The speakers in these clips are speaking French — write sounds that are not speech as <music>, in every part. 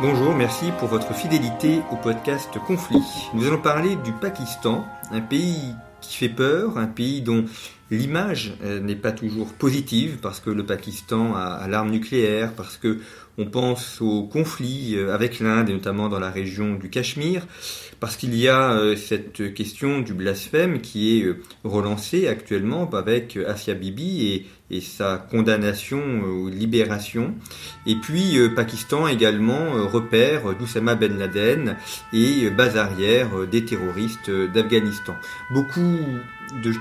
Bonjour, merci pour votre fidélité au podcast Conflit. Nous allons parler du Pakistan, un pays qui fait peur, un pays dont l'image euh, n'est pas toujours positive parce que le Pakistan a, l'arme nucléaire, parce que on pense au conflit euh, avec l'Inde et notamment dans la région du Cachemire, parce qu'il y a euh, cette question du blasphème qui est relancée actuellement avec Asia Bibi et, et sa condamnation ou libération. Et puis Pakistan également repère d'Oussama Ben Laden et base arrière des terroristes d'Afghanistan. Beaucoup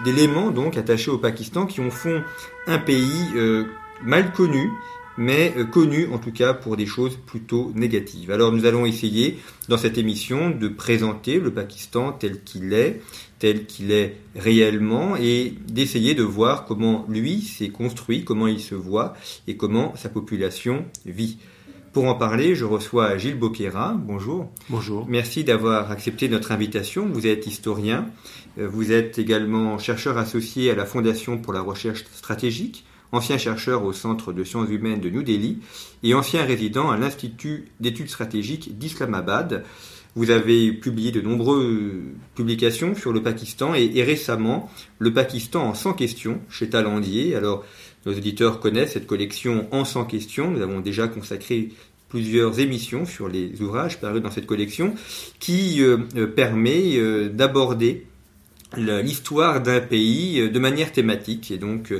d'éléments donc attachés au Pakistan qui en font un pays euh, mal connu, mais euh, connu en tout cas pour des choses plutôt négatives. Alors nous allons essayer dans cette émission de présenter le Pakistan tel qu'il est, tel qu'il est réellement, et d'essayer de voir comment lui s'est construit, comment il se voit et comment sa population vit. Pour en parler, je reçois Gilles Boquera. Bonjour. Bonjour. Merci d'avoir accepté notre invitation. Vous êtes historien. Euh, vous êtes également chercheur associé à la Fondation pour la recherche stratégique, ancien chercheur au Centre de sciences humaines de New Delhi et ancien résident à l'Institut d'études stratégiques d'Islamabad. Vous avez publié de nombreuses publications sur le Pakistan et, récemment le Pakistan en 100 questions chez Talandier. Alors nos auditeurs connaissent cette collection en 100 questions. Nous avons déjà consacré plusieurs émissions sur les ouvrages parus dans cette collection qui euh, euh, permet d'aborder l'histoire d'un pays de manière thématique et donc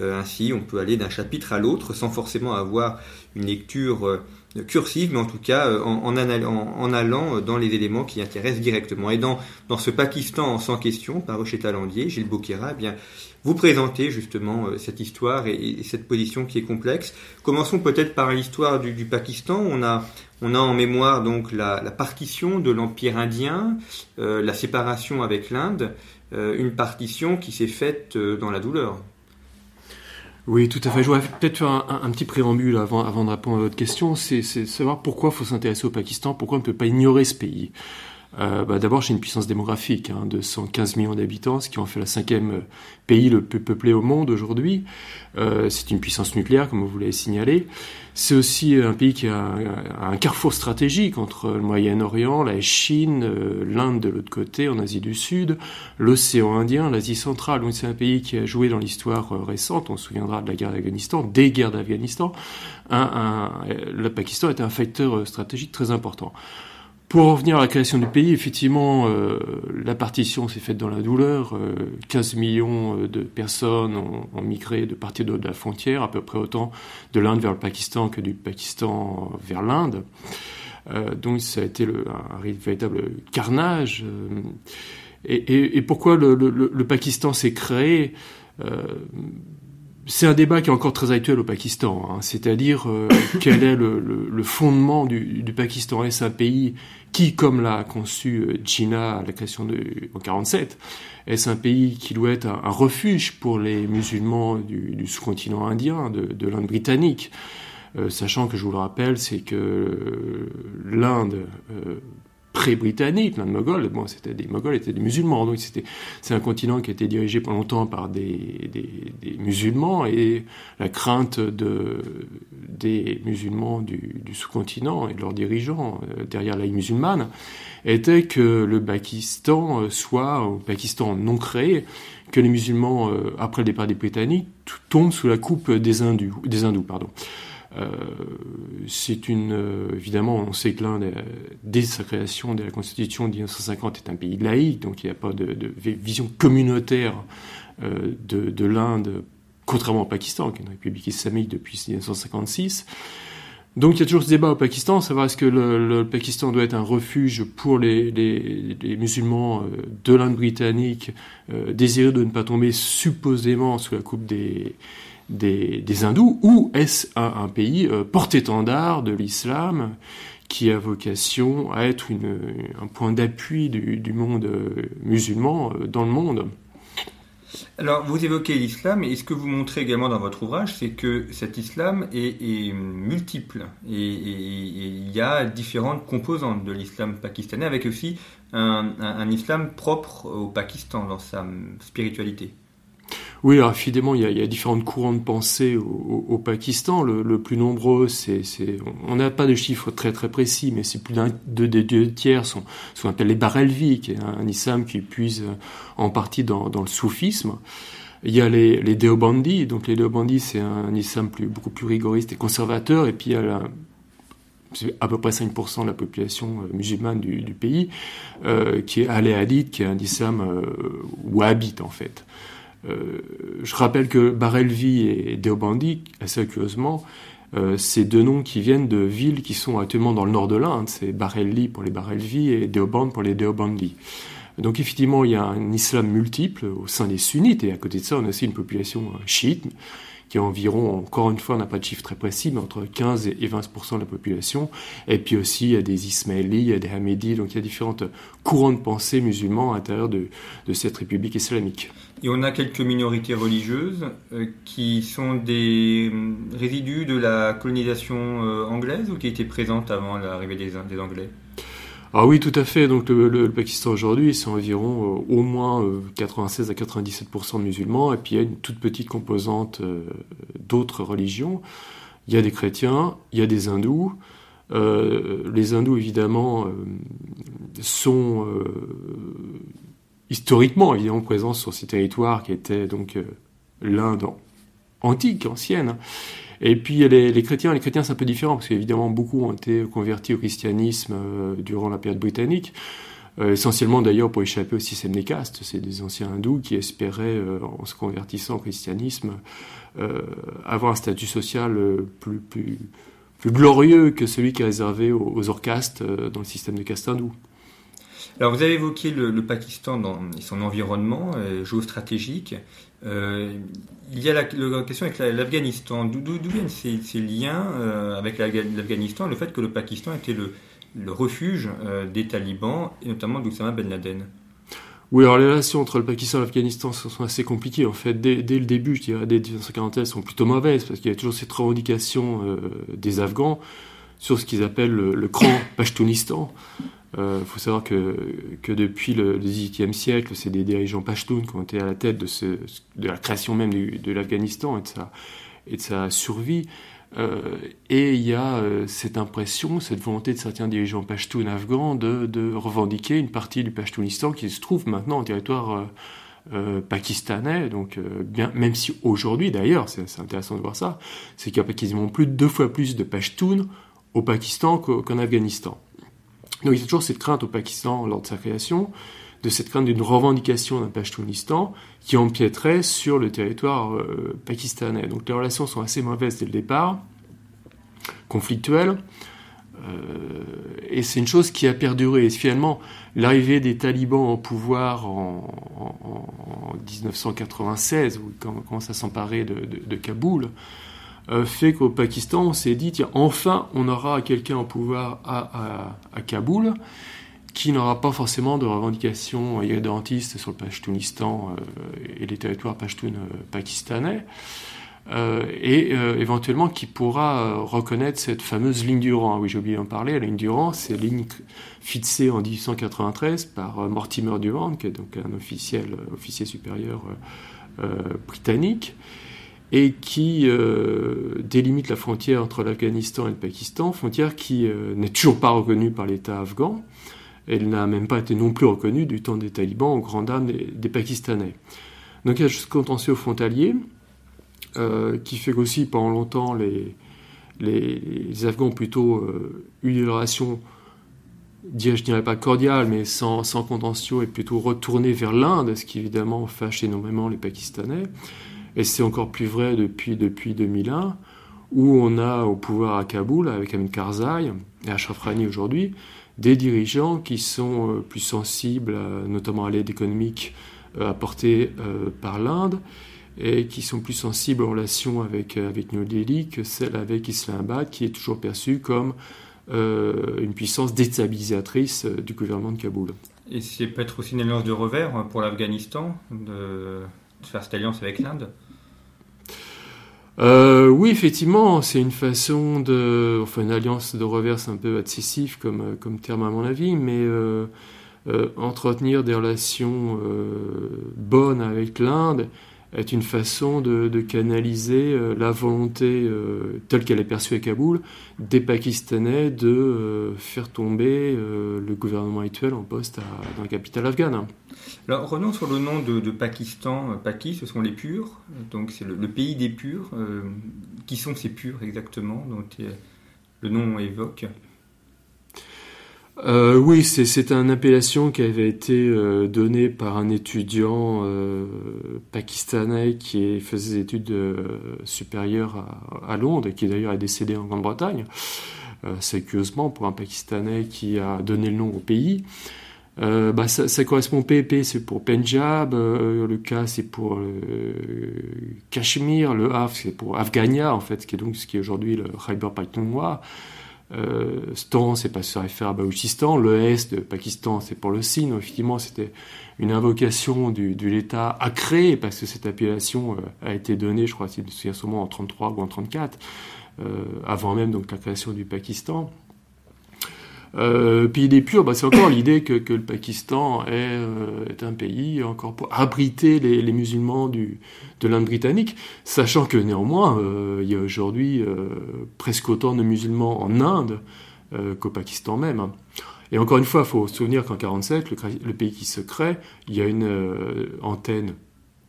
ainsi on peut aller d'un chapitre à l'autre sans forcément avoir une lecture cursive, mais en tout cas euh, en, en, allant dans les éléments qui intéressent directement. Et dans, dans ce Pakistan en 100 questions, par chez Talandier, Gilles Bokira, eh bien, vous présentez justement euh, cette histoire et, cette position qui est complexe. Commençons peut-être par l'histoire du, Pakistan. On a, on a en mémoire donc la, partition de l'Empire indien, euh, la séparation avec l'Inde, une partition qui s'est faite dans la douleur. Oui, tout à fait. Je voudrais peut-être faire un, petit préambule avant, avant de répondre à votre question. C'est savoir pourquoi il faut s'intéresser au Pakistan, pourquoi on ne peut pas ignorer ce pays. Euh, bah, D'abord, c'est une puissance démographique hein, de 115 millions d'habitants, ce qui en fait le cinquième euh, pays le plus peuplé au monde aujourd'hui. Euh, c'est une puissance nucléaire, comme vous l'avez signalé. C'est aussi un pays qui a un, carrefour stratégique entre le Moyen-Orient, la Chine, euh, l'Inde de l'autre côté, en Asie du Sud, l'océan Indien, l'Asie centrale. C'est un pays qui a joué dans l'histoire euh, récente, on se souviendra de la guerre d'Afghanistan, des guerres d'Afghanistan. le Pakistan est un facteur stratégique très important. Pour revenir à la création du pays, effectivement, euh, la partition s'est faite dans la douleur. 15 euh, millions euh, de personnes ont, migré de partir de, la frontière, à peu près autant de l'Inde vers le Pakistan que du Pakistan vers l'Inde. donc ça a été un, véritable carnage. Et, pourquoi le, Pakistan s'est créé? C'est un débat qui est encore très actuel au Pakistan, hein. c'est-à-dire <coughs> quel est le, fondement du, du Pakistan? Est-ce un pays qui, comme l'a conçu euh, à la création en 47, est-ce un pays qui doit être un, refuge pour les musulmans du, sous-continent indien, de, l'Inde britannique? Euh, Sachant que, je vous le rappelle, c'est que l'Inde euh, pré-britannique, l'Inde moghole, bon, c'était des Moghols étaient des musulmans, donc c'était c'est un continent qui été dirigé pendant longtemps par des, des, musulmans. Et la crainte de des musulmans du, sous-continent et de leurs dirigeants euh, derrière la musulmane était que le Pakistan euh, soit un Pakistan non créé, que les musulmans euh, après le départ des Britanniques tombent sous la coupe des hindous, des hindous pardon. Euh, c'est une euh, évidemment on sait que l'Inde dès sa création dès la Constitution de 1950 est un pays laïque donc il n'y a pas de, vision communautaire euh, de, l'Inde contrairement au Pakistan qui est une république islamique depuis 1956 Donc il y a toujours ce débat au Pakistan, savoir est-ce que le, Pakistan doit être un refuge pour les, musulmans de l'Inde britannique euh, désireux de ne pas tomber supposément sous la coupe des, des, hindous, ou est-ce un, pays euh, porte-étendard de l'islam qui a vocation à être un point d'appui du, du, monde musulman dans le monde? Alors, vous évoquez l'islam, et ce que vous montrez également dans votre ouvrage, c'est que cet islam est, multiple, et, il y a différentes composantes de l'islam pakistanais, avec aussi un islam propre au Pakistan dans sa spiritualité. Oui, alors évidemment, il y, a, il différentes courants de pensée au, Pakistan. Le, plus nombreux, c'est, on n'a pas de chiffres très très précis, mais c'est plus d'un deux des deux tiers sont ce qu'on appelle les Barelvis, qui est un, islam qui puise en partie dans, le soufisme. Il y a les, les donc les Deobandis, c'est un islam plus, beaucoup plus rigoriste et conservateur, et puis il y a à peu près 5% de la population euh, musulmane du, du pays, euh, qui est Aléadite, qui est un islam euh, wahhabite en fait. Euh, je rappelle que Barelvi et Deobandi, assez curieusement, euh, c'est deux noms qui viennent de villes qui sont actuellement dans le nord de l'Inde. C'est Barelvi pour les Barelvi et Deoband pour les Deobandi. Donc effectivement, il y a un islam multiple au sein des sunnites et à côté de ça, on a aussi une population chiite qui est environ, encore une fois, on n'a pas de chiffre très précis, mais entre 15 et 20% de la population. Et puis aussi, il y a des Ismaélis, il y a des Hamidis, donc il y a différentes courants de pensée musulmans à l'intérieur de, cette république islamique. Et on a quelques minorités religieuses euh, qui sont des euh, résidus de la colonisation euh, anglaise ou qui étaient présentes avant l'arrivée des, Anglais? Ah oui, tout à fait. Donc le, Pakistan aujourd'hui, c'est environ au moins 96 à 97% de musulmans, et puis il y a une toute petite composante d'autres religions. Il y a des chrétiens, il y a des hindous. les hindous, évidemment, sont historiquement présents sur ces territoires qui étaient donc euh, l'Inde antique, ancienne. Et puis les, chrétiens, les chrétiens c'est un peu différent parce qu'évidemment beaucoup ont été convertis au christianisme euh, durant la période britannique. Euh, essentiellement d'ailleurs pour échapper au système des castes. C'est des anciens hindous qui espéraient, en se convertissant au christianisme, avoir un statut social plus, plus, plus glorieux que celui qui est réservé aux, aux orcastes dans le système de caste hindou. Alors vous avez évoqué le, Pakistan dans, son environnement euh, géostratégique. Euh, il y a la, question avec l'Afghanistan. D'où viennent ces, liens euh, avec l'Afghanistan, le fait que le Pakistan était le, refuge des talibans, et notamment d'Oussama Ben Laden? Oui, alors les relations entre le Pakistan et l'Afghanistan sont assez compliquées. En fait, dès, le début, je dirais, dès 1940, elles sont plutôt mauvaises, parce qu'il y a toujours cette revendication des Afghans sur ce qu'ils appellent le, le cran Pashtunistan. Il euh, faut savoir que, que depuis le XVIIIe siècle, c'est des dirigeants pashtuns qui ont été à la tête de, la création même de l'Afghanistan et, de sa, survie. Euh, et il y a euh, cette impression, cette volonté de certains dirigeants pashtuns afghans de, revendiquer une partie du Pashtunistan qui se trouve maintenant en territoire pakistanais. Donc, bien, même si aujourd'hui, d'ailleurs, c'est intéressant de voir ça, c'est qu'il y a quasiment plus de deux fois plus de Pashtuns au Pakistan qu'en Afghanistan. Donc il y a toujours cette crainte au Pakistan lors de sa création, de cette crainte d'une revendication d'un Pashtunistan qui empiéterait sur le territoire euh, pakistanais. Donc les relations sont assez mauvaises dès le départ, conflictuelles, euh, et c'est une chose qui a perduré. Et finalement, l'arrivée des talibans au pouvoir en, 1996, où ils commencent à s'emparer de Kaboul, fait qu'au Pakistan, on s'est dit, tiens, enfin, on aura quelqu'un au pouvoir à, Kaboul qui n'aura pas forcément de revendications irrédentistes sur le Pashtunistan euh, et les territoires pashtuns euh, pakistanais, et éventuellement qui pourra reconnaître cette fameuse ligne Durand. Oui, j'ai oublié d'en parler. La ligne Durand, c'est ligne fixée en 1893 par Mortimer Durand, qui est donc un officiel, officier supérieur britannique, et qui euh, délimite la frontière entre l'Afghanistan et le Pakistan, frontière qui euh, n'est toujours pas reconnue par l'État afghan. Elle n'a même pas été non plus reconnue du temps des talibans aux grandes dames des, Pakistanais. Donc il y a ce contentieux frontalier euh, qui fait qu'aussi pendant longtemps les, les, Afghans ont plutôt eu des relations, je dirais pas cordiales, mais sans, sans contentieux et plutôt retournées vers l'Inde, ce qui évidemment fâche énormément les Pakistanais et c'est encore plus vrai depuis, depuis 2001, où on a au pouvoir à Kaboul, avec Amin Karzai et Ashraf Rani aujourd'hui, des dirigeants qui sont plus sensibles, notamment à l'aide économique apportée par l'Inde, et qui sont plus sensibles en relation avec, avec New Delhi que celle avec Islamabad, qui est toujours perçue comme une puissance déstabilisatrice du gouvernement de Kaboul. Et c'est peut-être aussi une alliance de revers pour l'Afghanistan, de, faire cette alliance avec l'Inde? Euh, oui, effectivement, c'est une façon de, enfin une alliance de revers un peu excessif comme, comme terme à mon avis, mais euh, euh, entretenir des relations bonnes avec l'Inde est une façon de, canaliser euh, la volonté euh, telle qu'elle est perçue à Kaboul des Pakistanais de euh, faire tomber le gouvernement actuel en poste dans la capitale afghane. Alors revenons sur le nom de, Pakistan. Paki, ce sont les purs, donc c'est le, pays des purs. qui sont ces purs exactement dont le nom évoque euh, oui, c'est une appellation qui avait été euh, donnée par un étudiant euh, pakistanais qui faisait des études supérieures à, Londres qui d'ailleurs est décédé en Grande-Bretagne. c'est curieusement pour un Pakistanais qui a donné le nom au pays. Bah, ça, ça, correspond PP, c'est pour Punjab, le K c'est pour Cachemire, le Af c'est pour Afghania en fait, ce qui est donc ce qui est aujourd'hui le Khyber Pakhtunkhwa. Euh, Stan, c'est pas se réfère à Baouchistan. Le Est de Pakistan, c'est pour le Sine. Effectivement, c'était une invocation du, de l'État à créer, parce que cette appellation euh, a été donnée, je crois, si je me souviens en 33 ou en 34, euh, avant même donc la création du Pakistan. Euh, pays des purs, bah, c'est encore l'idée que, que, le Pakistan est, euh, est, un pays encore pour abriter les, les musulmans du, de l'Inde britannique, sachant que néanmoins, euh, il y a aujourd'hui euh, presque autant de musulmans en Inde euh, qu'au Pakistan même. Et encore une fois, il faut se souvenir qu'en 47, le, le, pays qui se crée, il y a une antenne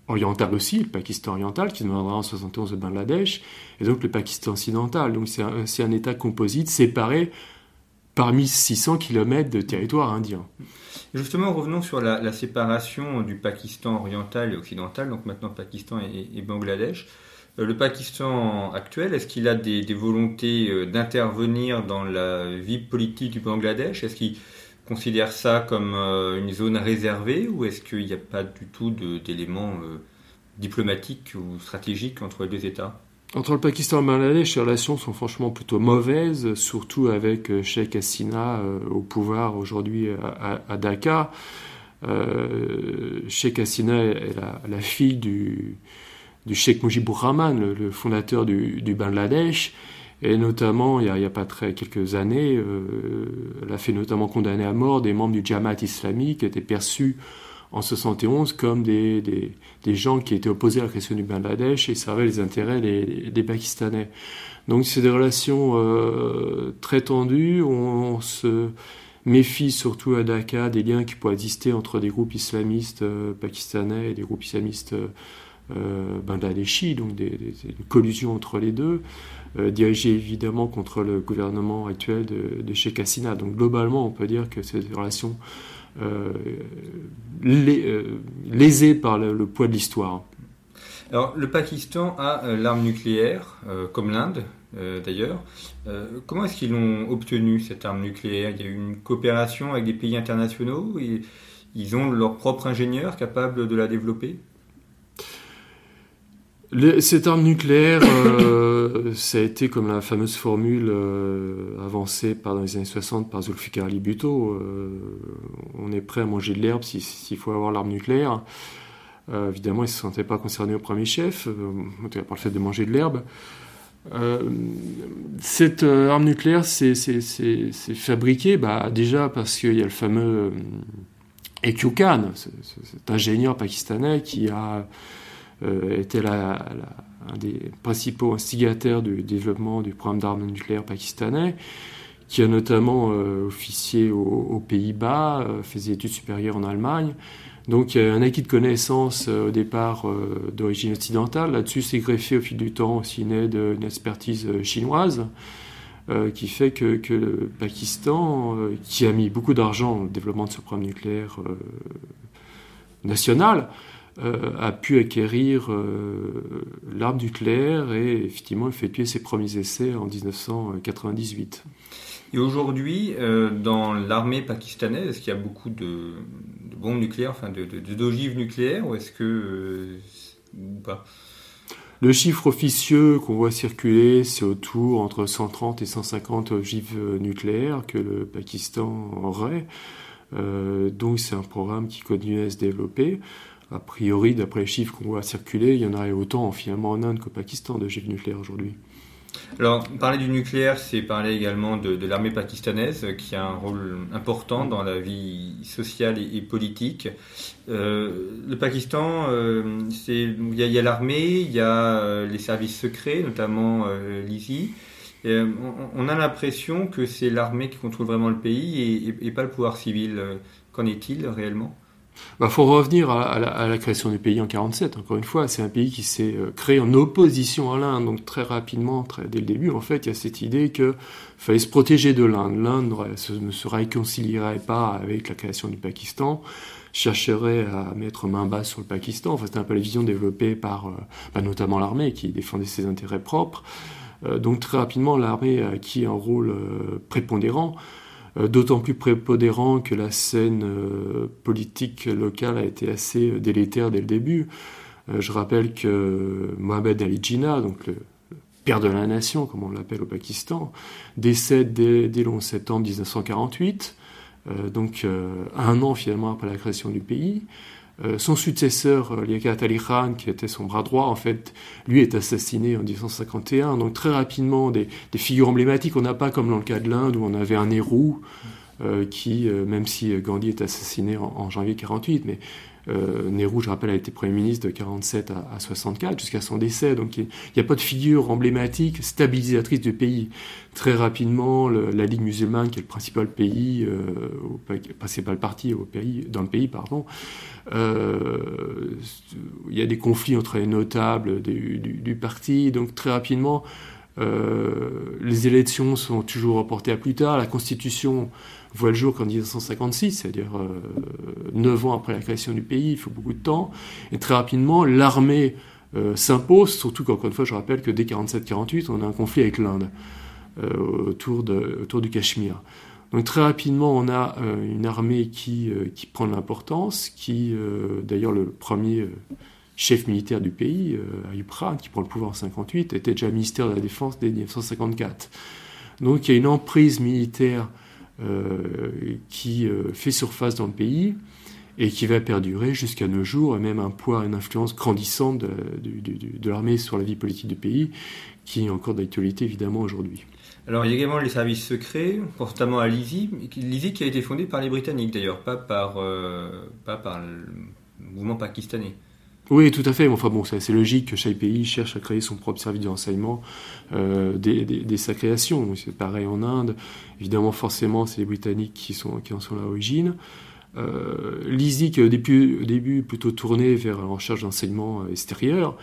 orientale aussi, le Pakistan oriental, qui deviendra en 71 le Bangladesh, et donc le Pakistan occidental. Donc c'est un, un État composite séparé parmi 600 km de territoire indien. Justement, revenons sur la, séparation du Pakistan oriental et occidental, donc maintenant Pakistan et, Bangladesh. Euh, le Pakistan actuel, est-ce qu'il a des, volontés euh, d'intervenir dans la vie politique du Bangladesh? Est-ce qu'il considère ça comme euh, une zone réservée ou est-ce qu'il n'y a pas du tout d'éléments diplomatiques ou stratégiques entre les deux États? Entre le Pakistan et le Bangladesh, les relations sont franchement plutôt mauvaises, surtout avec euh, Sheikh Hasina euh, au pouvoir aujourd'hui à, Dhaka. Euh, Sheikh Hasina est la, fille du, du Sheikh Mujibur Rahman, le, fondateur du, Bangladesh. Et notamment, il n'y a, pas très quelques années, elle a fait notamment condamner à mort des membres du Jamaat islamique qui étaient perçus en 71 comme des, des, gens qui étaient opposés à la question du Bangladesh et servaient les intérêts des, Pakistanais. Donc c'est des relations euh, très tendues. On, se méfie surtout à Dhaka des liens qui pourraient exister entre des groupes islamistes euh, pakistanais et des groupes islamistes euh, bangladeshis, donc des, des, une collusion entre les deux, euh, dirigée évidemment contre le gouvernement actuel de, de Sheikh Hasina. Donc globalement, on peut dire que ces relations euh, euh, lésé par le, poids de l'histoire. Alors, le Pakistan a euh, l'arme nucléaire, comme l'Inde d'ailleurs. comment est-ce qu'ils ont obtenu cette arme nucléaire? Il y a eu une coopération avec des pays internationaux ils ont leur propre ingénieur capable de la développer? Cette arme nucléaire, euh, <coughs> ça a été comme la fameuse formule euh, avancée dans les années 60 par Zulfikar Ali Bhutto. Euh, on est prêt à manger de l'herbe s'il faut avoir l'arme nucléaire. évidemment, il ne se sentait pas concerné au premier chef, par le fait de manger de l'herbe. cette arme nucléaire, c'est fabriqué bah, déjà parce qu'il y a le fameux Ekyu Khan, cet ingénieur pakistanais qui a euh, était la, un des principaux instigateurs du développement du programme d'armes nucléaires pakistanais, qui a notamment euh, officié aux, Pays-Bas, euh, fait des études supérieures en Allemagne. Donc un acquis de connaissances au départ d'origine occidentale. Là-dessus, c'est greffé au fil du temps aussi une aide, une expertise chinoise. qui fait que, le Pakistan, qui a mis beaucoup d'argent au développement de ce programme nucléaire national, a pu acquérir l'arme nucléaire et effectivement effectuer ses premiers essais en 1998. Et aujourd'hui, dans l'armée pakistanaise, est-ce qu'il y a beaucoup de, bombes nucléaires, enfin de, d'ogives nucléaires, ou est-ce que ou pas? Le chiffre officieux qu'on voit circuler, c'est autour entre 130 et 150 ogives nucléaires que le Pakistan aurait. Euh, donc c'est un programme qui continue à se développer. A priori, d'après les chiffres qu'on voit circuler, il y en aurait autant finalement en Inde qu'au Pakistan d'ogives nucléaires aujourd'hui. Alors, parler du nucléaire, c'est parler également de, l'armée pakistanaise, qui a un rôle important dans la vie sociale et, politique. Euh, le Pakistan, euh, il y a, l'armée, il y a euh, les services secrets, notamment l'ISI. On, a l'impression que c'est l'armée qui contrôle vraiment le pays et pas le pouvoir civil. Qu'en est-il réellement? Il bah, faut revenir à, la, création du pays en 47. Encore une fois, c'est un pays qui s'est euh, créé en opposition à l'Inde. Donc très rapidement, dès le début, en fait, il y a cette idée qu'il fallait se protéger de l'Inde. L'Inde ne se réconcilierait pas avec la création du Pakistan, chercherait à mettre main basse sur le Pakistan. Enfin, c'était un peu la vision développée par euh, bah, notamment l'armée qui défendait ses intérêts propres. Euh, donc très rapidement, l'armée a acquis un rôle prépondérant. Euh, d'autant plus prépondérant que la scène euh, politique locale a été assez euh, délétère dès le début. je rappelle que Mohamed Ali Jinnah, donc le, père de la nation, comme on l'appelle au Pakistan, décède dès, le 11 septembre 1948, donc un an finalement après la création du pays. Euh, son successeur, euh, Liaquat Ali Khan, qui était son bras droit, en fait, lui est assassiné en 1951. Donc très rapidement, des, figures emblématiques. On n'a pas comme dans le cas de l'Inde où on avait un Nehru, euh, qui, même si Gandhi est assassiné en, en janvier 48, mais euh, je rappelle, a été Premier ministre de 47 à, 64 jusqu'à son décès. Donc il n'y a, pas de figure emblématique, stabilisatrice du pays. Très rapidement, la Ligue musulmane, qui est le principal pays, euh, principal parti au pays, dans le pays, pardon, euh, il y a des conflits entre les notables du, du parti. Donc très rapidement, euh, les élections sont toujours reportées à plus tard. La Constitution voit le jour qu'en 1956, c'est-à-dire neuf 9 ans après la création du pays, il faut beaucoup de temps. Et très rapidement, l'armée euh, s'impose, surtout qu'encore une fois, je rappelle que dès 47-48, on a un conflit avec l'Inde euh, autour, du Cachemire. Donc très rapidement, on a une armée qui, prend de l'importance, qui, d'ailleurs, le premier chef militaire du pays, euh, Ayub qui prend le pouvoir en 58, était déjà ministère de la Défense dès 1954. Donc il y a une emprise militaire euh, qui euh, fait surface dans le pays et qui va perdurer jusqu'à nos jours, et même un poids, une influence grandissante de, l'armée sur la vie politique du pays, qui est encore d'actualité évidemment aujourd'hui. Alors il y a également les services secrets, notamment à l'ISI, l'ISI qui a été fondé par les Britanniques d'ailleurs, pas par, pas par le mouvement pakistanais. Oui, tout à fait. Enfin bon, c'est logique que chaque pays cherche à créer son propre service de renseignement euh, dès, sa création. C'est pareil en Inde. Évidemment, forcément, c'est les Britanniques qui, en sont l'origine. Euh, L'ISI, qui au début, au début plutôt tourné vers la recherche d'enseignement euh, extérieur,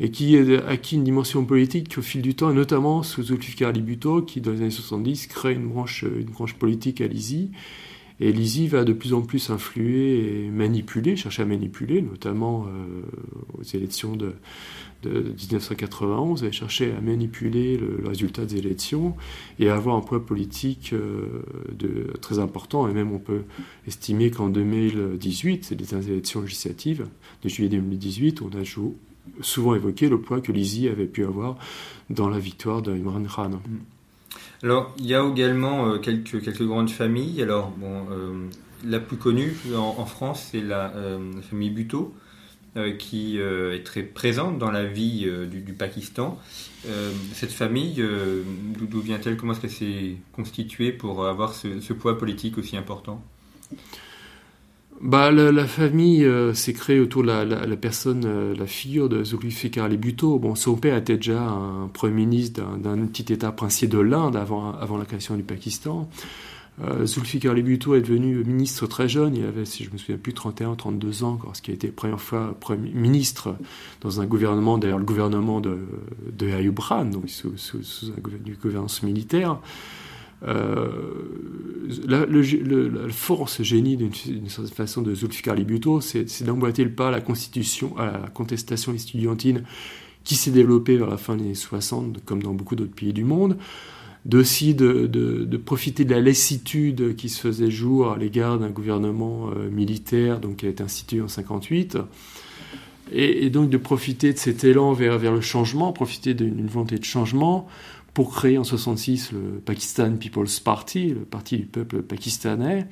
et qui a acquis une dimension politique au fil du temps, et notamment sous Zulfikar Ali Bhutto, qui dans les années 70 crée une branche politique à l'ISI, et l'ISI va de plus en plus influer et manipuler, chercher à manipuler, notamment euh, aux élections de, 1991, et chercher à manipuler le, résultat des élections et avoir un poids politique euh, de, très important. Et même on peut estimer qu'en 2018, c'est des élections législatives de juillet 2018, on a souvent évoqué le poids que l'ISI avait pu avoir dans la victoire d'Imran Khan. Mm. Alors, il y a également euh, quelques, quelques grandes familles. Alors, bon, euh, la plus connue en, France, c'est la, euh, famille Bhutto, qui est très présente dans la vie du, Pakistan. cette famille, d'où vient-elle? Comment est-ce qu'elle s'est constituée pour avoir ce poids politique aussi important? Bah, la, famille euh, s'est créée autour de la, personne, euh, la figure de Zulfikar Ali Bhutto. Bon, son père était déjà un premier ministre d'un petit État princier de l'Inde avant, avant la création du Pakistan. Euh, Zulfikar Ali Bhutto est devenu ministre très jeune, il avait, si je me souviens plus, 31, 32 ans, lorsqu'il a été première fois premier ministre dans un gouvernement, d'ailleurs le gouvernement de, de Ayub Khan, donc sous, sous, sous une gouvernance militaire. La, force génie d'une certaine façon de Zulfikar Ali c'est d'emboîter le pas à la constitution, à la contestation estudiantine qui s'est développée vers la fin des années 60, comme dans beaucoup d'autres pays du monde, de, de, profiter de la lassitude qui se faisait jour à l'égard d'un gouvernement euh, militaire donc, qui a été institué en 58, et, donc de profiter de cet élan vers, vers le changement, profiter d'une volonté de changement pour créer en 66 le Pakistan People's Party, le parti du peuple pakistanais,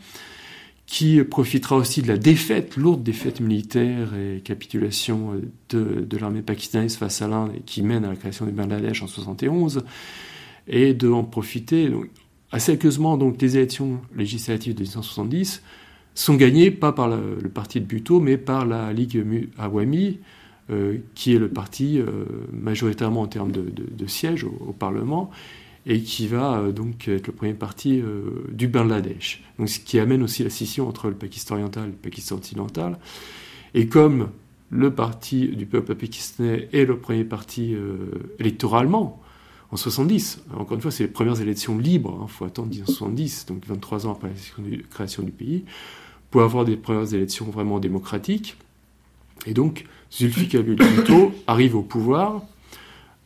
qui profitera aussi de la défaite, lourde défaite militaire et capitulation de, de l'armée pakistanaise face à l'Inde qui mène à la création du Bangladesh en 71, et de en profiter. Donc, assez curieusement, donc, les élections législatives de 1970 sont gagnées pas par le, parti de Bhutto, mais par la Ligue Awami, euh, qui est le parti euh, majoritairement en termes de, sièges au, Parlement, et qui va euh, donc être le premier parti du Bangladesh. Donc, ce qui amène aussi la scission entre le Pakistan oriental et le Pakistan occidental. Et comme le parti du peuple pakistanais est le premier parti électoralement, en 70. Encore une fois, c'est les premières élections libres, il hein, faut attendre 1970, donc 23 ans après la création du pays, pour avoir des premières élections vraiment démocratiques. Et donc, Zulfikar Bhutto arrive au pouvoir,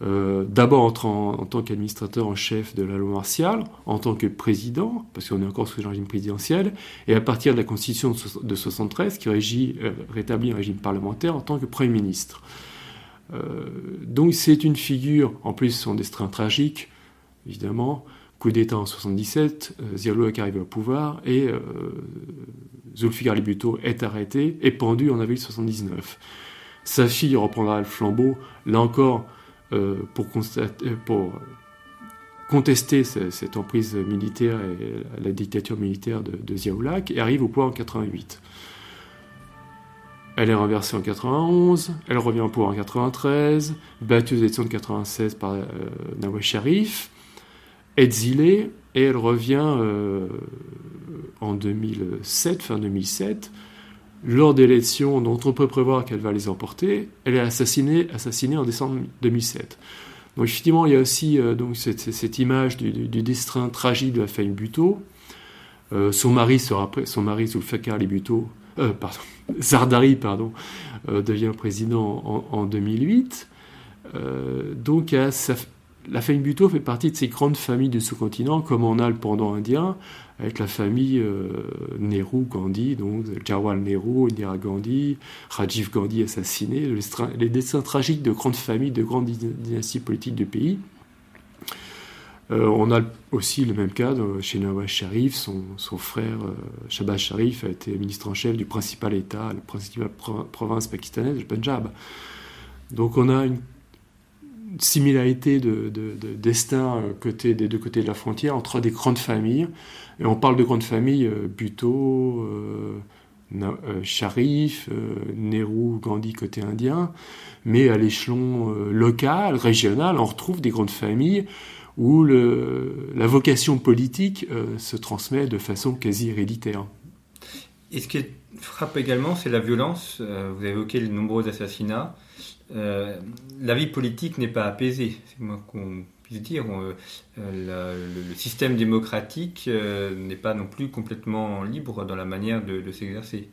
euh, d'abord en, tant qu'administrateur en chef de la loi martiale, en tant que président, parce qu'on est encore sous le régime présidentiel, et à partir de la constitution de 73, qui euh, rétablit un régime parlementaire, en tant que Premier ministre. Euh, donc c'est une figure, en plus son destin tragique, évidemment, coup d'État en 77, euh, Ziaulou arrive au pouvoir et Zulfikar Bhutto est arrêté et pendu en avril 79. Sa fille reprendra le flambeau, là encore, pour, pour, contester cette emprise militaire et la dictature militaire de, Ziaoulak et arrive au pouvoir en 88. Elle est renversée en 91, elle revient au pouvoir en 93, battue aux élections de 96 par euh, Sharif, exilée, et elle revient euh, en 2007, fin 2007, lors d'élections dont on peut prévoir qu'elle va les emporter. Elle est assassinée, assassinée en décembre 2007. Donc effectivement, il y a aussi euh, donc cette, image du, destin tragique de la famille Buteau. son mari sera son mari Ali Buteau, pardon, <laughs> Zardari pardon, euh, devient président en, 2008. Euh, donc la famille Bhutto fait partie de ces grandes familles du sous-continent, comme on a le pendant indien, avec la famille euh, Nehru-Gandhi, donc Jawahar Nehru, Indira Gandhi, Rajiv Gandhi assassiné, les, destins tragiques de grandes familles, de grandes dynasties politiques du pays. Euh, on a aussi le même cas chez Nawaz Sharif, son, frère euh, Sharif a été ministre en chef du principal État, la principale province pakistanaise, le Punjab. Donc on a une similarité de, destin euh, côté, des deux côtés de la frontière entre des grandes familles. Et on parle de grandes familles plutôt Sharif, Nehru, Gandhi côté indien, mais à l'échelon local, régional, on retrouve des grandes familles où la vocation politique euh, se transmet de façon quasi héréditaire. Et ce qui frappe également, c'est la violence. Euh, vous avez évoqué les nombreux assassinats. Euh, la vie politique n'est pas apaisée, c'est moins qu'on puisse dire. le, système démocratique n'est pas non plus complètement libre dans la manière de s'exercer.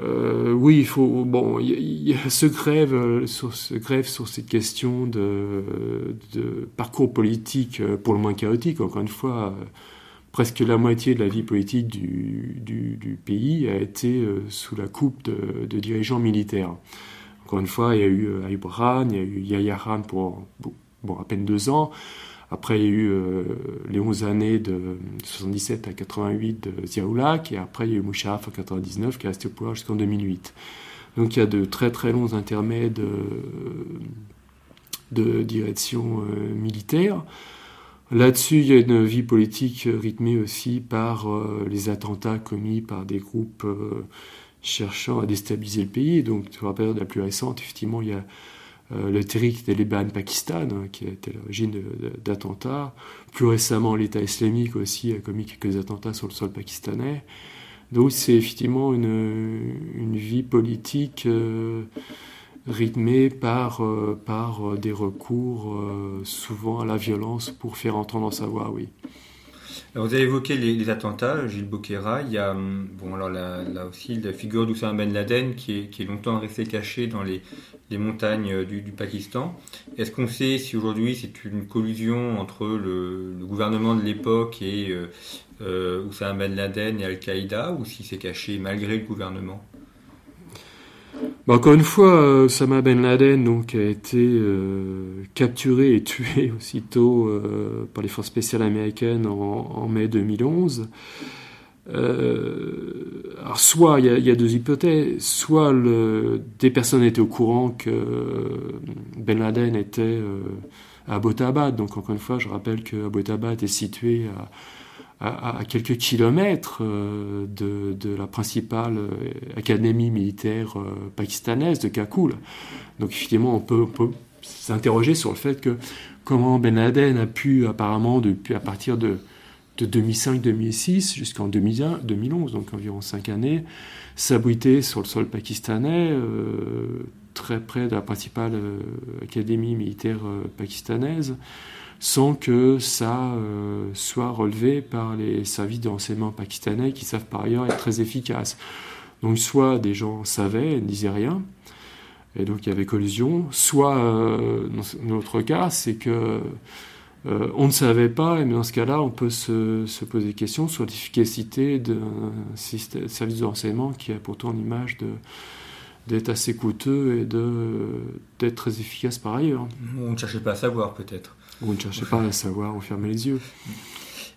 Euh, oui, il faut. Bon, il y, ce grève, euh, sur, ce grève sur cette question de, parcours politique euh, pour le moins chaotique. Encore une fois, presque la moitié de la vie politique du, pays a été sous la coupe de, dirigeants militaires. Une fois, il y a eu Ayub il y a eu Yahya Khan pour bon, à peine deux ans. Après, il y a eu euh, les 11 années de 77 à 88 de Ziaoulak, et après, il y a eu Moucharaf en 99 qui est resté au pouvoir jusqu'en 2008. Donc il y a de très très longs intermèdes euh, de direction euh, militaire. Là-dessus, il y a une vie politique rythmée aussi par les attentats commis par des groupes cherchant à déstabiliser le pays. Donc, sur la période la plus récente, effectivement, il y a euh, le Tariq Taliban Pakistan, hein, qui a été l'origine d'attentats. Plus récemment, l'État islamique aussi a commis quelques attentats sur le sol pakistanais. Donc c'est effectivement une, vie politique euh, rythmé par, par des recours souvent à la violence pour faire entendre sa voix, oui vous avez évoqué les, attentats, Gilles Bokera. Il y a hum, bon, alors là, aussi la figure d'Oussama Ben Laden qui est, qui est, longtemps resté caché dans les, les montagnes euh, du, Pakistan. Est-ce qu'on sait si aujourd'hui c'est une collusion entre le, gouvernement de l'époque et euh, euh, Oussama Ben Laden et Al-Qaïda ou si c'est caché malgré le gouvernement? Bah, encore une fois, euh, Osama Ben Laden donc, a été euh, capturé et <laughs> tué aussitôt euh, par les forces spéciales américaines en, mai 2011. alors soit il y, a deux hypothèses, soit des personnes étaient au courant que Ben Laden était à Abbottabad. Donc encore une fois, je rappelle que Abbottabad est situé à à, quelques kilomètres euh, de, la principale euh, académie militaire euh, pakistanaise de Kakul. Donc effectivement, on peut, s'interroger sur le fait que comment Ben Laden a pu apparemment, depuis à partir de, 2005-2006 jusqu'en 2011, donc environ cinq années, s'abriter sur le sol pakistanais, très près de la principale académie militaire pakistanaise sans que ça euh, soit relevé par les services de renseignement pakistanais qui savent par ailleurs être très efficaces. Donc soit des gens savaient et ne disaient rien, et donc il y avait collusion, soit euh, dans notre cas, c'est que euh, on ne savait pas, et dans ce cas-là, on peut se, se poser des questions sur l'efficacité d'un service de renseignement qui a pourtant l'image d'être assez coûteux et d'être très efficace par ailleurs. On ne cherchait pas à savoir peut-être. Vous ne cherchez pas à savoir ou fermer les yeux.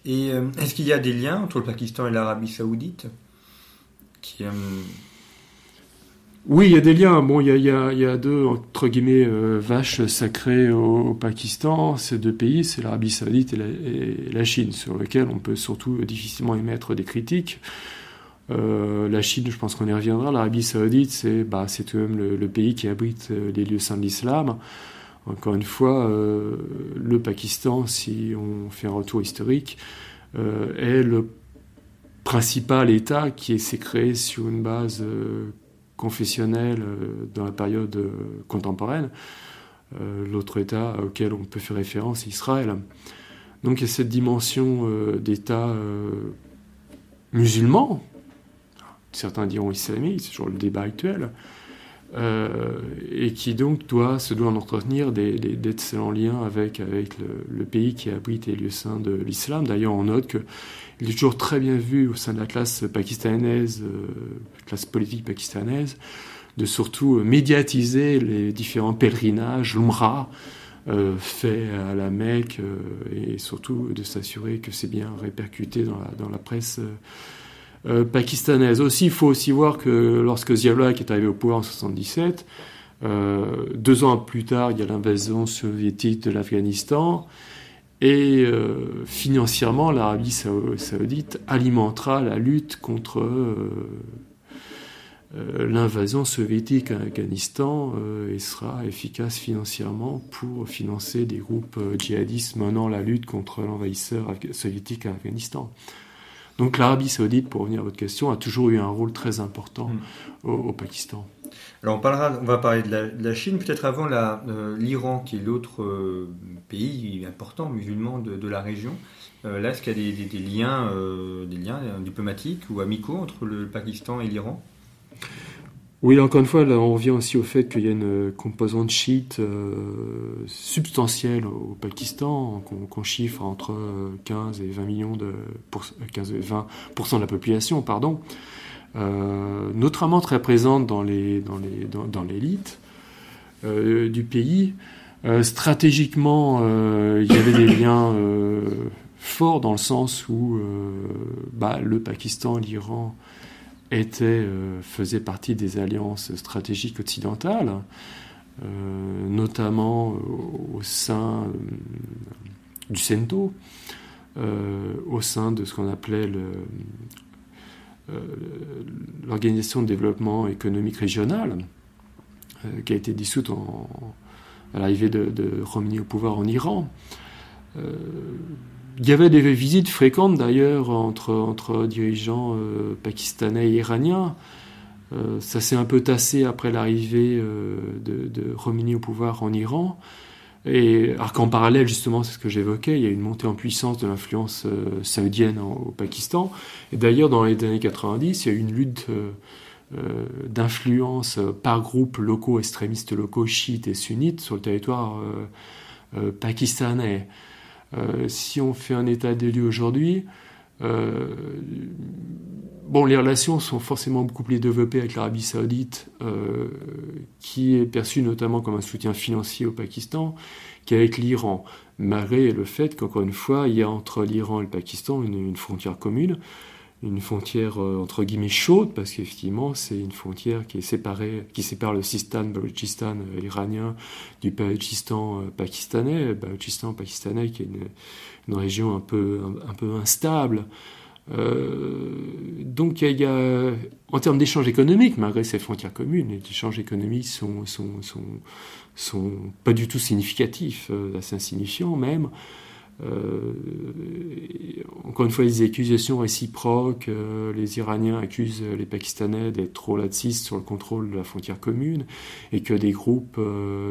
Et euh, est-ce qu'il y a des liens entre le Pakistan et l'Arabie Saoudite qui, euh, Oui, il y a des liens. Bon, il y a, deux, entre guillemets, euh, vaches sacrées au, Pakistan. Ces deux pays, c'est l'Arabie Saoudite et la, Chine, sur lesquels on peut surtout difficilement émettre des critiques. la Chine, je pense qu'on y reviendra. L'Arabie Saoudite, c'est bah, tout de même le, le, pays qui abrite les lieux saints de l'islam. Encore une fois, euh, le Pakistan, si on fait un retour historique, euh, est le principal État qui s'est créé sur une base euh, confessionnelle dans la période contemporaine. L'autre État auquel on peut faire référence, c'est Israël. Donc il y a cette dimension d'État musulman, certains diront islamique, c'est toujours le débat actuel, euh, et qui donc doit, se doit en entretenir d'excellents liens avec, avec le, pays qui abrite les lieux saints de l'islam. D'ailleurs, on note qu'il est toujours très bien vu au sein de la classe pakistanaise, euh, classe politique pakistanaise, de surtout médiatiser les différents pèlerinages, l'Umrah, euh, faits à la Mecque, et surtout de s'assurer que c'est bien répercuté dans la, dans la presse euh, pakistanaise. Aussi, il faut aussi voir que lorsque Ziaulak est arrivé au pouvoir en 77, euh, deux ans plus tard, il y a l'invasion soviétique de l'Afghanistan. Et euh, financièrement, l'Arabie saoudite alimentera la lutte contre l'invasion soviétique en Afghanistan et sera efficace financièrement pour financer des groupes djihadistes menant la lutte contre l'envahisseur soviétique en Afghanistan. Donc l'Arabie saoudite, pour revenir à votre question, a toujours eu un rôle très important mm. au, Pakistan. Alors on, parlera, on va parler de la, Chine, peut-être avant euh, l'Iran, qui est l'autre euh, pays important musulman de, la région. Euh, là, est-ce qu'il y a des, liens, des liens diplomatiques ou amicaux entre le Pakistan et l'Iran? Oui, encore une fois, là, on revient aussi au fait qu'il y a une composante chiite euh, substantielle au Pakistan, qu'on chiffre entre 15 et 20 millions de 15 et 20 de la population, pardon, euh, notamment très présente dans les dans les dans, l'élite euh, du pays. stratégiquement, il y avait des liens forts dans le sens où bah, le Pakistan, l'Iran était, euh, faisait partie des alliances stratégiques occidentales, euh, notamment au sein euh, du CENTO, au sein de ce qu'on appelait l'Organisation de développement économique régional, qui a été dissoute à l'arrivée de, de Khomeini au pouvoir en Iran. Il y avait des visites fréquentes d'ailleurs entre, dirigeants euh, pakistanais et iraniens. ça s'est un peu tassé après l'arrivée de, de Khomeini au pouvoir en Iran. Et alors qu'en parallèle, justement, c'est ce que j'évoquais, il y a une montée en puissance de l'influence euh, saoudienne au Pakistan. Et d'ailleurs, dans les années 90, il y a eu une lutte euh, euh, d'influence par groupes locaux, extrémistes locaux, chiites et sunnites, sur le territoire pakistanais. Si on fait un état des lieux aujourd'hui, bon, les relations sont forcément beaucoup plus développées avec l'Arabie saoudite, euh, qui est perçue notamment comme un soutien financier au Pakistan, qu'avec l'Iran, malgré le fait qu'encore une fois, il y a entre l'Iran et le Pakistan une, frontière commune, une frontière euh, entre guillemets chaude, parce qu'effectivement, c'est une frontière qui est séparée, qui sépare le Sistan, Balochistan euh, iranien du Balochistan pakistanais, Balochistan pakistanais qui est une, région un peu, un peu instable. Euh, donc il y, a, en termes d'échanges économiques, malgré ces frontières communes, les échanges économiques sont, sont, sont, sont pas du tout significatifs, euh, assez insignifiants même. Euh, encore une fois, les accusations réciproques, les Iraniens accusent les Pakistanais d'être trop laxistes sur le contrôle de la frontière commune et que des groupes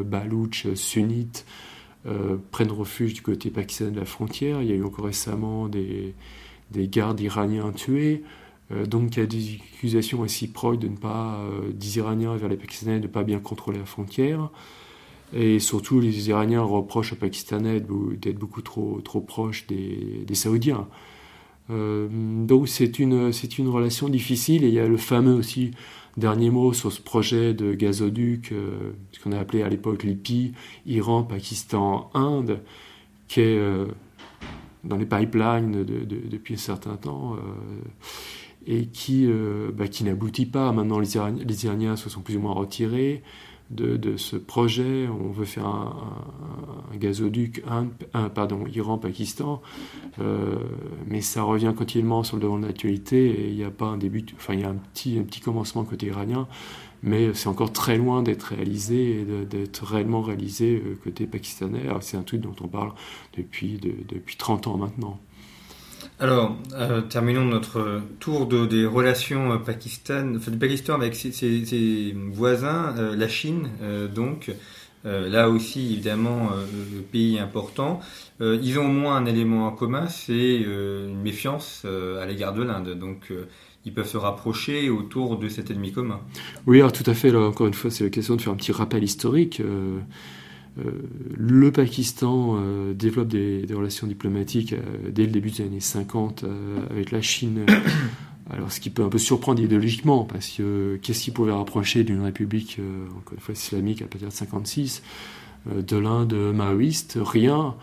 balouches sunnites prennent refuge du côté pakistanais de la frontière. Il y a eu encore récemment des, des gardes iraniens tués. Euh, donc il y a des accusations réciproques de ne pas, euh, des Iraniens vers les Pakistanais de ne pas bien contrôler la frontière. Et surtout, les Iraniens reprochent aux Pakistanais d'être beaucoup trop, trop proches des, des Saoudiens. Euh, donc c'est une, une relation difficile. Et il y a le fameux aussi dernier mot sur ce projet de gazoduc, ce qu'on a appelé à l'époque l'IPI, Iran, Pakistan, Inde, qui est dans les pipelines depuis un certain temps euh, et qui, euh, bah, qui n'aboutit pas. Maintenant, les Iraniens, se sont plus ou moins retirés de, ce projet. On veut faire un, gazoduc Iran-Pakistan, euh, mais ça revient continuellement sur le devant de l'actualité et il n'y a pas un début, enfin il y a un petit, un petit commencement côté iranien mais c'est encore très loin d'être réalisé et d'être réellement réalisé euh, côté pakistanais. c'est un truc dont on parle depuis, depuis 30 ans maintenant. Alors, euh, terminons notre tour de, des relations euh, Pakistan, enfin, du Pakistan avec ses, voisins, la Chine, donc. là aussi, évidemment, le pays important. ils ont au moins un élément en commun, c'est une méfiance à l'égard de l'Inde. Donc, ils peuvent se rapprocher autour de cet ennemi commun. Oui, alors tout à fait. Là, encore une fois, c'est l'occasion de faire un petit rappel historique. Euh, euh, le Pakistan euh, développe des, relations diplomatiques dès le début des années 50 avec la Chine. <coughs> Alors, ce qui peut un peu surprendre idéologiquement, parce que qu'est-ce qui pouvait rapprocher d'une république, encore une fois, islamique à partir de 56, de l'Inde maoïste? Rien,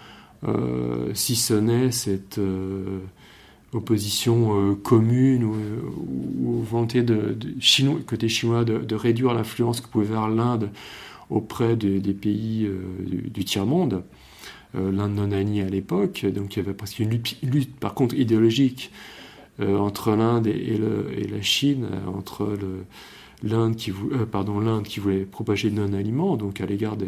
si ce n'est cette opposition euh, commune ou, volonté de, chinois, côté chinois de, réduire l'influence que pouvait avoir l'Inde auprès des pays euh, du, tiers-monde. Euh, L'Inde non alignée à l'époque, donc il y avait presque une lutte, par contre idéologique entre l'Inde et, et, la Chine, entre le, l'Inde qui, euh, l'Inde qui voulait propager le non-aliment, donc à l'égard de,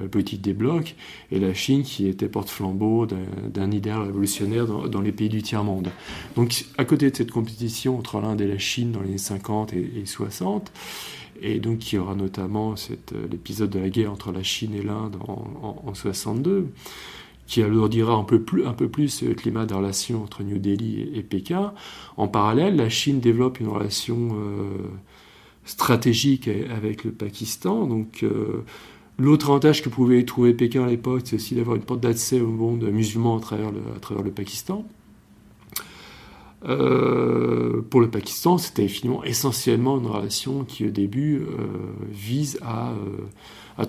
la politique des blocs, et la Chine qui était porte-flambeau d'un, idéal révolutionnaire dans, les pays du tiers-monde. Donc à côté de cette compétition entre l'Inde et la Chine dans les années 50 et, 60, et donc y aura notamment euh, l'épisode de la guerre entre la Chine et l'Inde en, en, 62, qui alourdira un peu plus, un peu plus le climat de relations entre New Delhi et, Pékin. En parallèle, la Chine développe une relation euh, stratégique avec le Pakistan. Donc, euh, l'autre avantage que pouvait trouver Pékin à l'époque, c'est aussi d'avoir une porte d'accès au monde musulman à travers le, Pakistan. Euh, pour le Pakistan, c'était finalement essentiellement une relation qui, au début, euh, vise à,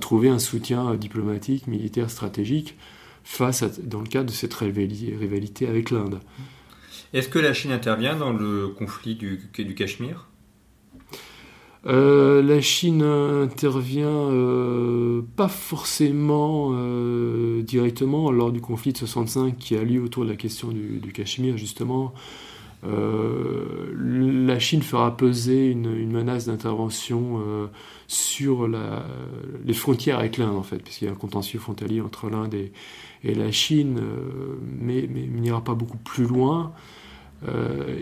trouver un soutien diplomatique, militaire, stratégique face dans le cadre de cette rivalité avec l'Inde. Est-ce que la Chine intervient dans le conflit du, du Cachemire? Euh, la Chine intervient euh, pas forcément euh, directement lors du conflit de 65 qui a lieu autour de la question du, Cachemire justement. la Chine fera peser une, menace d'intervention sur les frontières avec l'Inde en fait, puisqu'il y a un contentieux frontalier entre l'Inde et, la Chine, mais, n'ira pas beaucoup plus loin.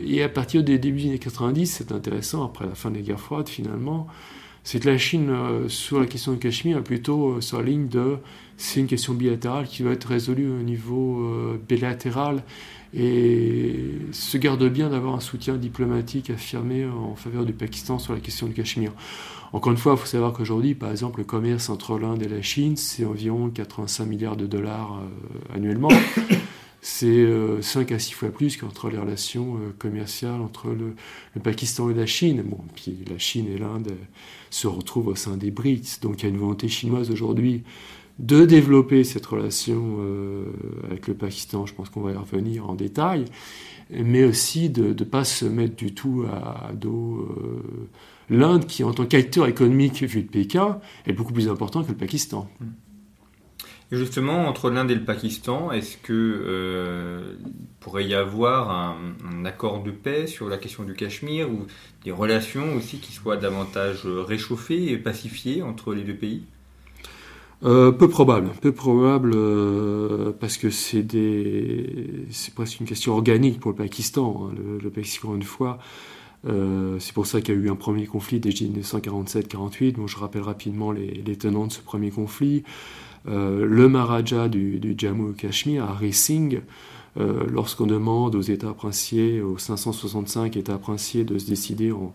Et à partir des débuts des années 90, c'est intéressant, après la fin des guerres froides finalement, c'est que la Chine, sur la question du Cachemire, est plutôt sur la ligne de c'est une question bilatérale qui va être résolue au niveau bilatéral et se garde bien d'avoir un soutien diplomatique affirmé en faveur du Pakistan sur la question du Cachemire. Encore une fois, il faut savoir qu'aujourd'hui, par exemple, le commerce entre l'Inde et la Chine, c'est environ 85 milliards de dollars euh, annuellement. C'est 5 euh, à 6 fois plus qu'entre les relations euh, commerciales entre le, Pakistan et la Chine. Bon, puis la Chine et l'Inde se retrouvent au sein des BRICS, donc il y a une volonté chinoise aujourd'hui de développer cette relation euh, avec le Pakistan, je pense qu'on va y revenir en détail, mais aussi de ne pas se mettre du tout à, dos euh, l'Inde, qui en tant qu'acteur économique vu de Pékin, est beaucoup plus important que le Pakistan. Justement, entre l'Inde et le Pakistan, est-ce que euh, pourrait y avoir un, accord de paix sur la question du Cachemire ou des relations aussi qui soient davantage réchauffées et pacifiées entre les deux pays? Euh, peu probable, peu probable euh, parce que c'est des, c'est presque une question organique pour le Pakistan. Hein. Le, Pakistan, une fois, c'est pour ça qu'il y a eu un premier conflit dès 1947-48. Bon, je rappelle rapidement les, tenants de ce premier conflit. Le Maharaja du, du Jammu et Kashmir, Hari Singh, lorsqu'on demande aux États princiers, aux 565 États princiers, de se décider en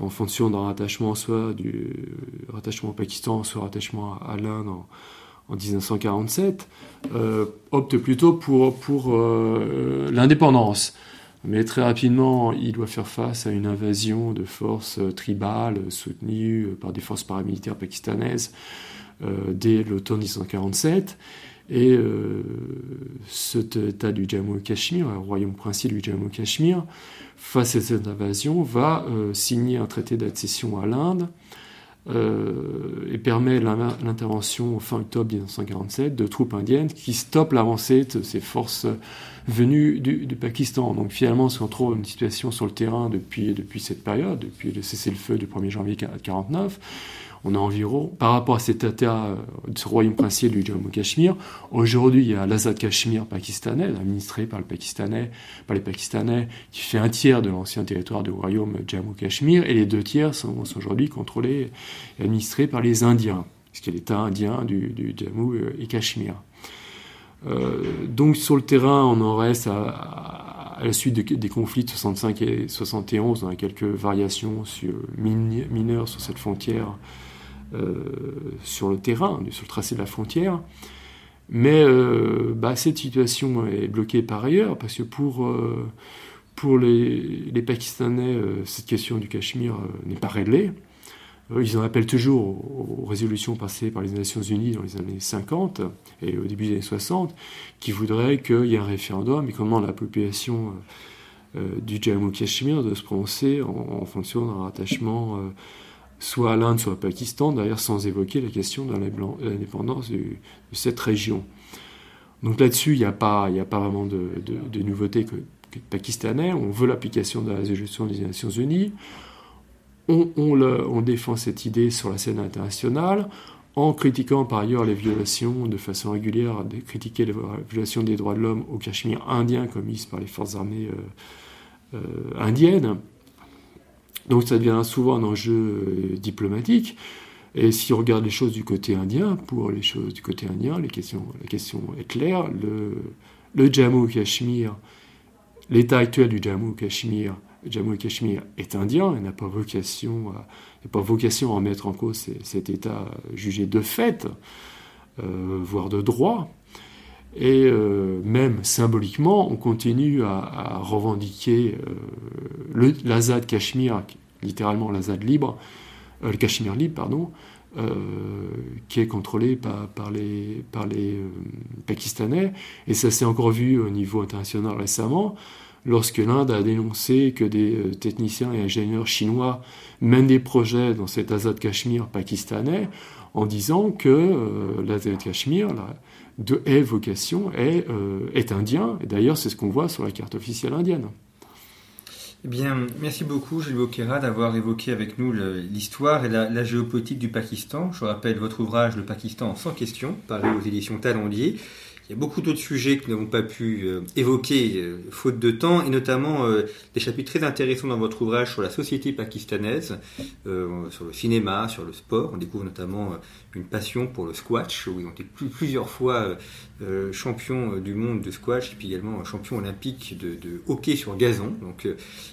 en fonction d'un rattachement soit du rattachement au Pakistan, soit rattachement à, l'Inde en, 1947, euh, opte plutôt pour, pour euh, l'indépendance. Mais très rapidement, il doit faire face à une invasion de forces tribales soutenues par des forces paramilitaires pakistanaises euh, dès l'automne 1947. Et cet État du Jammu et Cachemire, le royaume princier du Jammu et Cachemire, face à cette invasion, va euh, signer un traité d'accession à l'Inde euh, et permet l'intervention fin octobre 1947 de troupes indiennes qui stoppent l'avancée de ces forces venues du, Pakistan. Donc finalement, on se retrouve une situation sur le terrain depuis, depuis cette période, depuis le cessez-le-feu du 1er janvier 1949 on a environ, par rapport à cet état, euh, ce royaume princier du Jammu-Cachemire, aujourd'hui il y a l'Azad Cachemire pakistanais, administré par, les Pakistanais, qui fait un tiers de l'ancien territoire du royaume Jammu-Cachemire, et les deux tiers sont, aujourd'hui contrôlés et administrés par les Indiens, ce qui est l'État indien du, Jammu et Cachemire. Donc sur le terrain, on en reste à, la suite des conflits de 65 et 71, on a quelques variations mineures sur cette frontière sur le terrain, sur le tracé de la frontière. Mais euh, bah, cette situation est bloquée par ailleurs, parce que pour, euh, pour les, Pakistanais, cette question du Cachemire n'est pas réglée. Ils en appellent toujours aux, résolutions passées par les Nations Unies dans les années 50 et au début des années 60, qui voudraient qu'il y ait un référendum et comment la population du Jammu-Cachemire de se prononcer en fonction d'un rattachement soit à l'Inde, soit au Pakistan, d'ailleurs sans évoquer la question de l'indépendance de cette région. Donc là-dessus, il n'y a, pas, a vraiment de, nouveauté que, pakistanais. On veut l'application de la résolution des Nations Unies. On, on, défend cette idée sur la scène internationale en critiquant par ailleurs les violations de façon régulière, de critiquer les violations des droits de l'homme au Cachemire indien commises par les forces armées euh, euh, indiennes. Donc ça devient souvent un enjeu euh, diplomatique. Et si on regarde les choses du côté indien, pour les choses du côté indien, la question est claire. Le, le Jammu Cachemire, l'état actuel du Jammu Cachemire, Jammu Cachemire est indien et n'a pas vocation à, pas vocation à en mettre en cause cet état jugé de fait, euh, voire de droit. Et euh, même symboliquement, on continue à, revendiquer euh, l'Azad Cachemire, littéralement l'Azad libre, euh, le Cachemire libre, pardon, qui est contrôlé par, les, par les Pakistanais. Et ça s'est encore vu au niveau international récemment, lorsque l'Inde a dénoncé que des techniciens et ingénieurs chinois mènent des projets dans cet Azad Cachemire pakistanais en disant que l'Azad Cachemire, de est vocation est, euh, est indien. Et d'ailleurs, c'est ce qu'on voit sur la carte officielle indienne. Eh bien, merci beaucoup, Gilles Bokera, d'avoir évoqué avec nous l'histoire et la, géopolitique du Pakistan. Je rappelle votre ouvrage Le Pakistan sans question, paru aux éditions Talendier, Il y a beaucoup d'autres sujets que nous n'avons pas pu euh, évoquer euh, faute de temps, et notamment euh, des chapitres très intéressants dans votre ouvrage sur la société pakistanaise, sur le cinéma, sur le sport. On découvre notamment une passion pour le squash, où ils ont été plusieurs fois champions du monde de squash, et puis également champions olympiques de, hockey sur gazon. Donc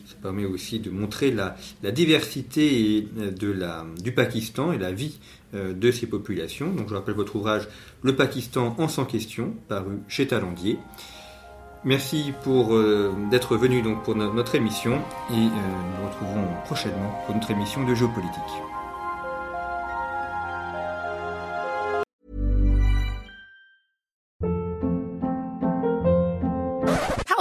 ça permet aussi de montrer la, diversité de la, du Pakistan et la vie de ces populations. Donc je rappelle votre ouvrage Le Pakistan en 100 questions, paru chez Talandier. Merci pour euh, d'être venu donc pour notre émission et euh, nous nous retrouvons prochainement pour notre émission de géopolitique.